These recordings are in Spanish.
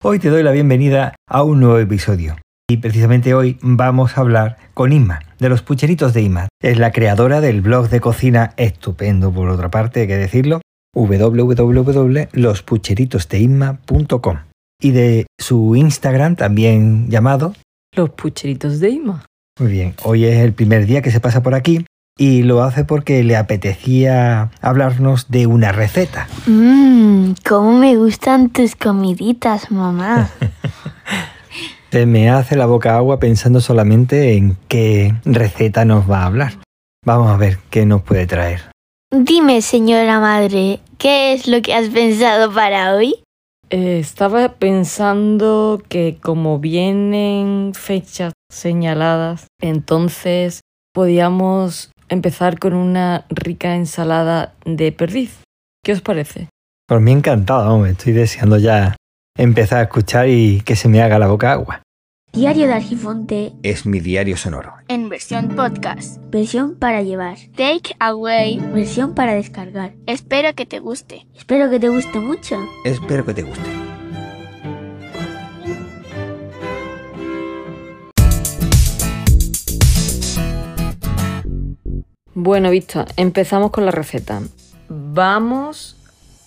Hoy te doy la bienvenida a un nuevo episodio. Y precisamente hoy vamos a hablar con Inma, de los pucheritos de Inma. Es la creadora del blog de cocina estupendo, por otra parte, hay que decirlo, www.lospucheritosdeinma.com y de su Instagram también llamado Los pucheritos de Inma. Muy bien, hoy es el primer día que se pasa por aquí y lo hace porque le apetecía hablarnos de una receta. Mmm, cómo me gustan tus comiditas, mamá. Se me hace la boca agua pensando solamente en qué receta nos va a hablar. Vamos a ver qué nos puede traer. Dime, señora madre, ¿qué es lo que has pensado para hoy? Eh, estaba pensando que como vienen fechas señaladas, entonces podíamos empezar con una rica ensalada de perdiz. ¿Qué os parece? Por mí encantado, me estoy deseando ya empezar a escuchar y que se me haga la boca agua. Diario de Argifonte Es mi diario sonoro. en versión podcast. versión para llevar, Take away. versión para descargar. Espero que te guste. Espero que te guste mucho. Espero que te guste. Bueno, Vista, empezamos con la receta. Vamos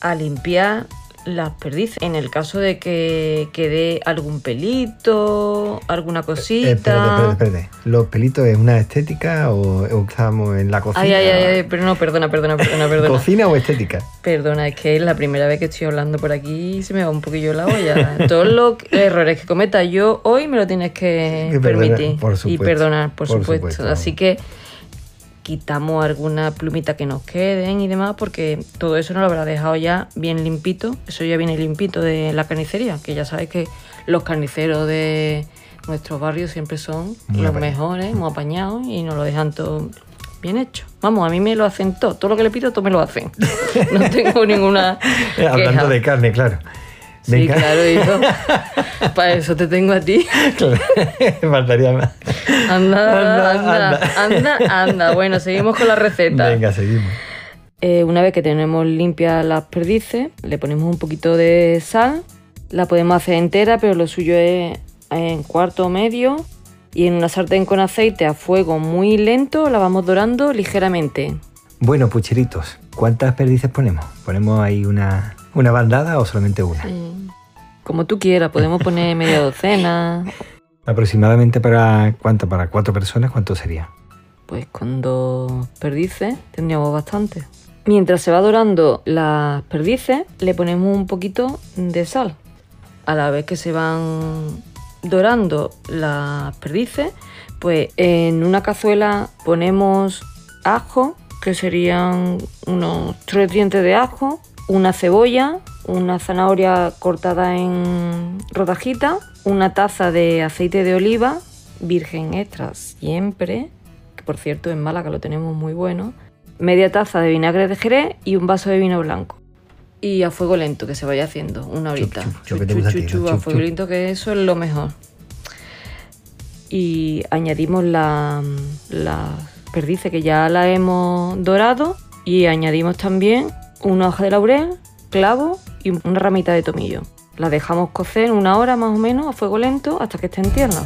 a limpiar las perdices. En el caso de que quede algún pelito, alguna Eh, cosita. espérate, espérate, espérate. ¿Los pelitos es una estética o, o estamos en la cocina? Ay, ay, ay, ay, pero no, perdona, perdona, perdona, perdona. ¿Cocina o estética? Perdona, es que es la primera vez que estoy hablando por aquí y se me va un poquillo la olla. Todos los errores que cometa yo hoy me lo tienes que Que perdonar, permitir por y supuesto, perdonar, por, por supuesto. supuesto. Así que quitamos alguna plumita que nos queden y demás porque todo eso nos lo habrá dejado ya bien limpito. Eso ya viene limpito de la carnicería, que ya sabes que los carniceros de nuestros barrios siempre son Muy los mejores, muy apañados y nos lo dejan todo bien hecho. Vamos, a mí me lo hacen todo. Todo lo que le pido, todo me lo hacen. No tengo ninguna Hablando queja. de carne, claro. Me Sí, claro, hijo. Para eso te tengo a ti. Claro, Faltaría más. Anda, Anda, anda, anda, anda. Bueno, seguimos con la receta. Venga, seguimos. Eh, una vez que tenemos limpias las perdices, le ponemos un poquito de sal. La podemos hacer entera, pero lo suyo es en cuarto o medio. Y en una sartén con aceite a fuego muy lento la vamos dorando ligeramente. Bueno, pucheritos, ¿cuántas perdices ponemos? ¿Ponemos ahí una, una bandada o solamente una? Como tú quieras, podemos poner media docena. Aproximadamente para cuánto, para cuatro personas, ¿cuánto sería? Pues con dos perdices tendríamos bastante. Mientras se va dorando las perdices, le ponemos un poquito de sal. A la vez que se van dorando las perdices, pues en una cazuela ponemos ajo, que serían unos tres dientes de ajo, una cebolla, una zanahoria cortada en rodajitas, una taza de aceite de oliva, virgen extra siempre, que por cierto en Málaga lo tenemos muy bueno, media taza de vinagre de jerez y un vaso de vino blanco. Y a fuego lento, que se vaya haciendo una horita. chup, chup, a fuego lento, que eso es lo mejor. Y añadimos la- las perdices que ya la hemos dorado y añadimos también una hoja de laurel, clavo y una ramita de tomillo. La dejamos cocer una hora más o menos a fuego lento hasta que estén tiernas.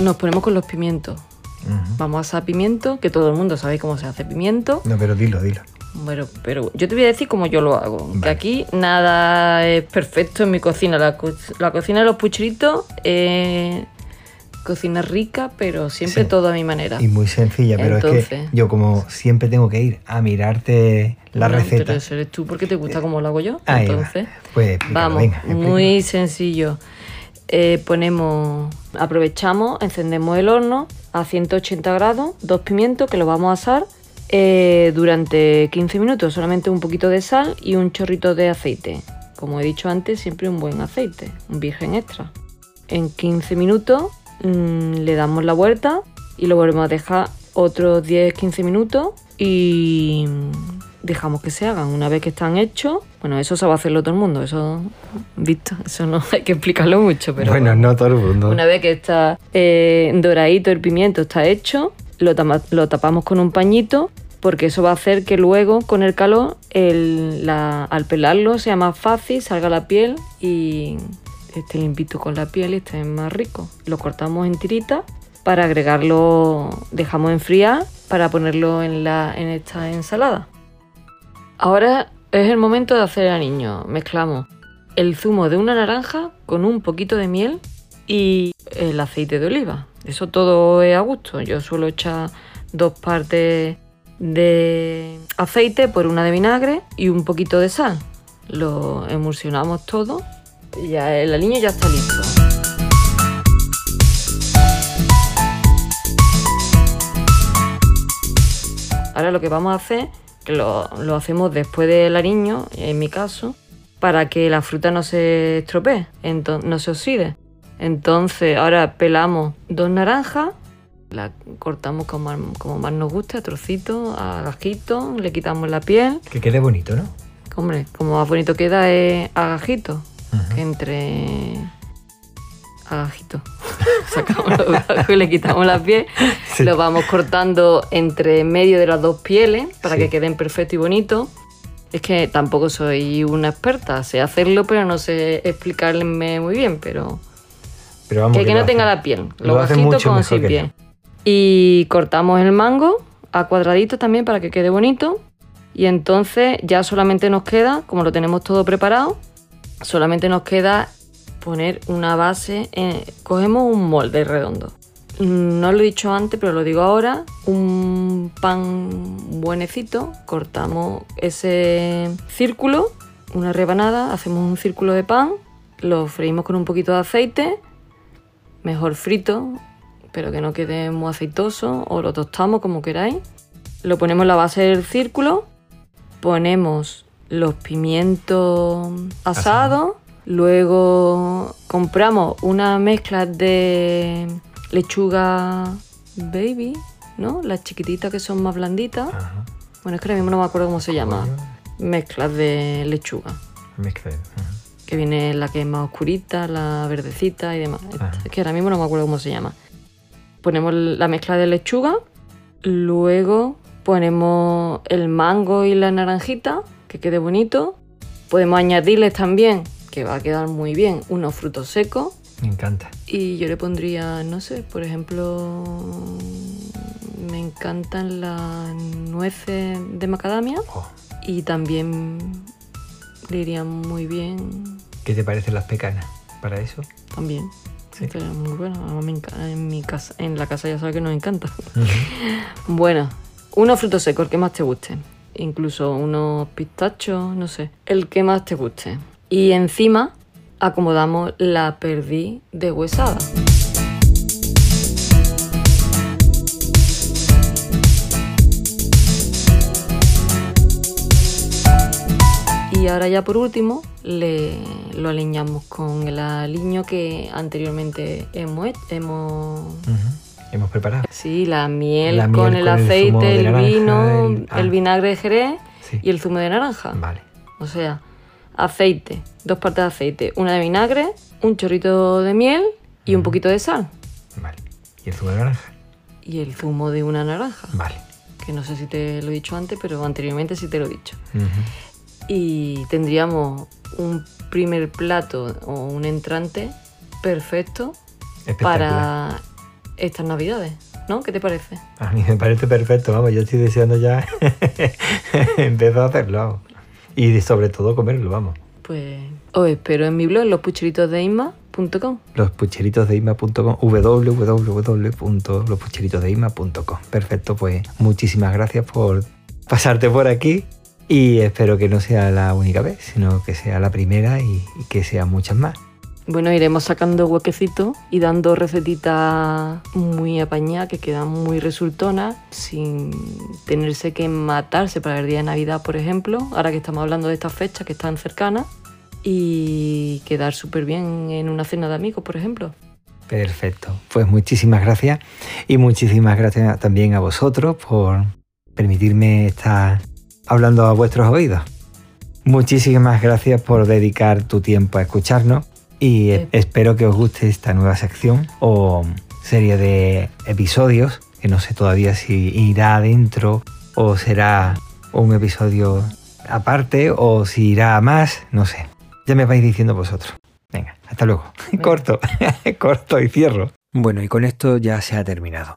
Nos ponemos con los pimientos. Vamos a asar pimiento, que todo el mundo sabe cómo se hace pimiento. No, pero dilo, dilo. Bueno, pero yo te voy a decir cómo yo lo hago. Que Vale. aquí nada es perfecto en mi cocina. La, co- la cocina de los pucheritos es cocina rica, pero siempre Sí. todo a mi manera. Y muy sencilla, pero es que yo como siempre tengo que ir a mirarte la receta. Pero eso eres tú porque te gusta como lo hago yo. Ahí va. Entonces, Pues explícalo, vamos, venga, muy sencillo. Eh, ponemos, aprovechamos, encendemos el horno a 180 grados, dos pimientos que los vamos a asar eh, durante 15 minutos, solamente un poquito de sal y un chorrito de aceite. Como he dicho antes, siempre un buen aceite, un virgen extra. En 15 minutos mm, le damos la vuelta y lo volvemos a dejar otros 10-15 minutos y dejamos que se hagan. Una vez que están hechos, bueno, eso sabe hacerlo todo el mundo, eso, visto, eso no hay que explicarlo mucho, pero bueno, no todo el mundo. una vez que está eh, doradito el pimiento, está hecho, lo, tama- lo tapamos con un pañito porque eso va a hacer que luego con el calor el- la- al pelarlo sea más fácil, salga la piel y esté limpito con la piel y esté más rico. Lo cortamos en tiritas para agregarlo, dejamos enfriar para ponerlo en, la, en esta ensalada. Ahora es el momento de hacer al niño. Mezclamos el zumo de una naranja con un poquito de miel y el aceite de oliva. Eso todo es a gusto. Yo suelo echar dos partes de aceite por una de vinagre y un poquito de sal. Lo emulsionamos todo ya el aliño ya está listo. Ahora lo que vamos a hacer, que lo, lo hacemos después del ariño, en mi caso, para que la fruta no se estropee, no se oxide. Entonces ahora pelamos dos naranjas, la cortamos como, más- como más nos guste, a trocitos, a gajitos, le quitamos la piel. Que quede bonito, ¿no? Hombre, como más bonito queda es a gajitos, Que entre a gajitos. Sacamos los gajos y le quitamos la piel. Sí. Lo vamos cortando entre medio de las dos pieles para Sí. que queden perfecto y bonito. Es que tampoco soy una experta, sé hacerlo, pero no sé explicarme muy bien, pero Pero vamos, que, que no tenga la piel, lo mucho con sin piel. Y cortamos el mango a cuadraditos también para que quede bonito. Y entonces ya solamente nos queda, como lo tenemos todo preparado, solamente nos queda poner una base. cogemos un molde redondo. Mm, No lo he dicho antes, pero lo digo ahora. Un pan buenecito, cortamos ese círculo, una rebanada, hacemos un círculo de pan, lo freímos con un poquito de aceite, mejor frito, pero que no quede muy aceitoso, o lo tostamos como queráis. Lo ponemos en la base del círculo, ponemos los pimientos asados, luego compramos una mezcla de lechuga baby, ¿no? Las chiquititas que son más blanditas. Ajá. Bueno, es que ahora mismo no me acuerdo cómo se llama. Mezclas de lechuga mezcla que viene la que es más oscurita, la verdecita y demás. Es que ahora mismo no me acuerdo cómo se llama. Ponemos la mezcla de lechuga, luego ponemos el mango y la naranjita, que quede bonito. Podemos añadirles también, que va a quedar muy bien, unos frutos secos. Me encanta. Y yo le pondría, no sé, por ejemplo, me encantan las nueces de macadamia Oh, y también le irían muy bien ¿Qué te parecen las pecanas para eso? También. Sí. Esto es muy bueno. En, mi casa, en la casa ya sabes que nos encanta. Bueno, unos frutos secos, el que más te guste. Incluso unos pistachos, no sé. El que más te guste. Y encima acomodamos la perdiz de huesada. Y ahora ya por último le, lo aliñamos con el aliño que anteriormente hemos, he- hemos. Hemos preparado. Sí, la miel, La miel con el con aceite, el, naranja, vino, el- el, ah. vinagre de jerez Sí. y el zumo de naranja. Vale. O sea, aceite, dos partes de aceite, una de vinagre, un chorrito de miel y un poquito de sal. Vale. ¿Y el zumo de naranja? Y el zumo de una naranja. Vale. Que no sé si te lo he dicho antes, pero anteriormente sí te lo he dicho. Y tendríamos un primer plato o un entrante perfecto para estas navidades. ¿No? ¿Qué te parece? A mí me parece perfecto, vamos, yo estoy deseando ya empezar a hacerlo. Y sobre todo comerlo, vamos. Pues os espero en mi blog, lospucheritosdeisma.com. Lospucheritosdeisma.com www.lospucheritosdeisma.com Perfecto, pues muchísimas gracias por pasarte por aquí y espero que no sea la única vez, sino que sea la primera y, y que sean muchas más. Bueno, iremos sacando huequecitos y dando recetitas muy apañadas que quedan muy resultonas sin tenerse que matarse para el día de Navidad, por ejemplo, ahora que estamos hablando de estas fechas que están cercanas y quedar súper bien en una cena de amigos, por ejemplo. Perfecto, pues muchísimas gracias y muchísimas gracias también a vosotros por permitirme estar hablando a vuestros oídos. Muchísimas gracias por dedicar tu tiempo a escucharnos y Sí. espero que os guste esta nueva sección o serie de episodios que no sé todavía si irá adentro o será un episodio aparte o si irá a más, no sé. Ya me vais diciendo vosotros. Venga, hasta luego. Corto, corto y cierro. Bueno, y con esto ya se ha terminado.